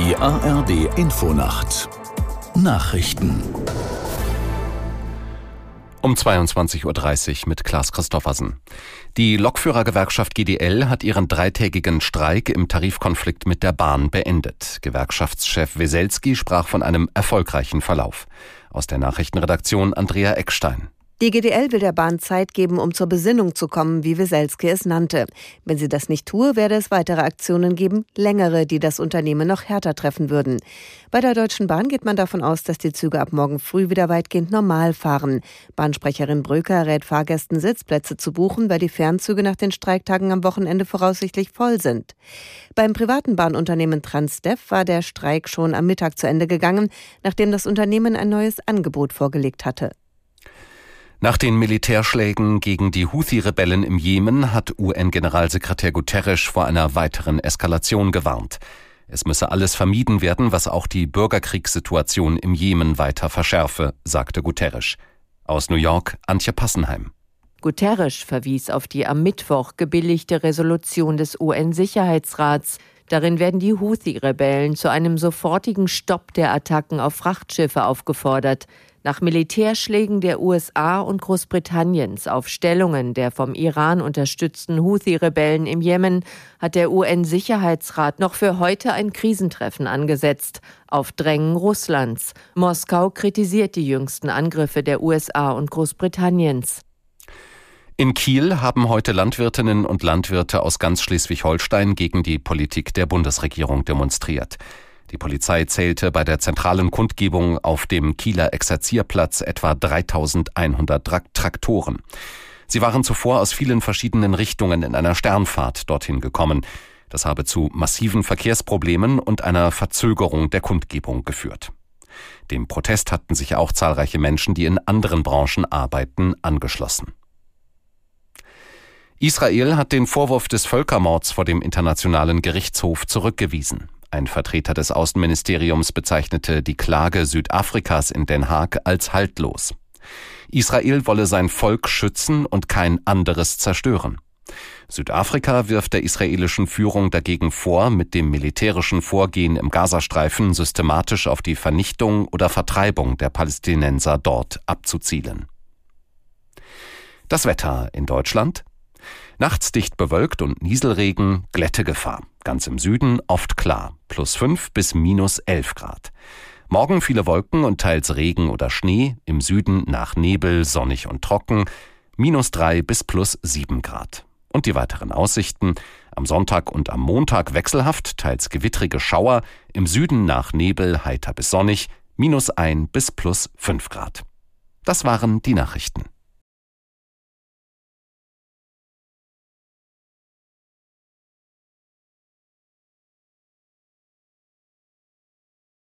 Die ARD Infonacht Nachrichten um 22.30 Uhr mit Klaas Christoffersen. Die Lokführergewerkschaft GDL hat ihren dreitägigen Streik im Tarifkonflikt mit der Bahn beendet. Gewerkschaftschef Weselski sprach von einem erfolgreichen Verlauf. Aus der Nachrichtenredaktion Andrea Eckstein. Die GDL will der Bahn Zeit geben, um zur Besinnung zu kommen, wie Weselski es nannte. Wenn sie das nicht tue, werde es weitere Aktionen geben, längere, die das Unternehmen noch härter treffen würden. Bei der Deutschen Bahn geht man davon aus, dass die Züge ab morgen früh wieder weitgehend normal fahren. Bahnsprecherin Bröker rät Fahrgästen, Sitzplätze zu buchen, weil die Fernzüge nach den Streiktagen am Wochenende voraussichtlich voll sind. Beim privaten Bahnunternehmen Transdev war der Streik schon am Mittag zu Ende gegangen, nachdem das Unternehmen ein neues Angebot vorgelegt hatte. Nach den Militärschlägen gegen die Houthi-Rebellen im Jemen hat UN-Generalsekretär Guterres vor einer weiteren Eskalation gewarnt. Es müsse alles vermieden werden, was auch die Bürgerkriegssituation im Jemen weiter verschärfe, sagte Guterres. Aus New York Antje Passenheim. Guterres verwies auf die am Mittwoch gebilligte Resolution des UN-Sicherheitsrats. Darin werden die Houthi-Rebellen zu einem sofortigen Stopp der Attacken auf Frachtschiffe aufgefordert. Nach Militärschlägen der USA und Großbritanniens auf Stellungen der vom Iran unterstützten Houthi-Rebellen im Jemen hat der UN-Sicherheitsrat noch für heute ein Krisentreffen angesetzt, auf Drängen Russlands. Moskau kritisiert die jüngsten Angriffe der USA und Großbritanniens. In Kiel haben heute Landwirtinnen und Landwirte aus ganz Schleswig-Holstein gegen die Politik der Bundesregierung demonstriert. Die Polizei zählte bei der zentralen Kundgebung auf dem Kieler Exerzierplatz etwa 3100 Traktoren. Sie waren zuvor aus vielen verschiedenen Richtungen in einer Sternfahrt dorthin gekommen. Das habe zu massiven Verkehrsproblemen und einer Verzögerung der Kundgebung geführt. Dem Protest hatten sich auch zahlreiche Menschen, die in anderen Branchen arbeiten, angeschlossen. Israel hat den Vorwurf des Völkermords vor dem Internationalen Gerichtshof zurückgewiesen. Ein Vertreter des Außenministeriums bezeichnete die Klage Südafrikas in Den Haag als haltlos. Israel wolle sein Volk schützen und kein anderes zerstören. Südafrika wirft der israelischen Führung dagegen vor, mit dem militärischen Vorgehen im Gazastreifen systematisch auf die Vernichtung oder Vertreibung der Palästinenser dort abzuzielen. Das Wetter in Deutschland Nachts dicht bewölkt und Nieselregen, Glättegefahr. Ganz im Süden oft klar, plus 5 bis minus 11 Grad. Morgen viele Wolken und teils Regen oder Schnee, im Süden nach Nebel, sonnig und trocken, minus 3 bis plus 7 Grad. Und die weiteren Aussichten. Am Sonntag und am Montag wechselhaft, teils gewittrige Schauer, im Süden nach Nebel heiter bis sonnig, minus 1 bis plus 5 Grad. Das waren die Nachrichten.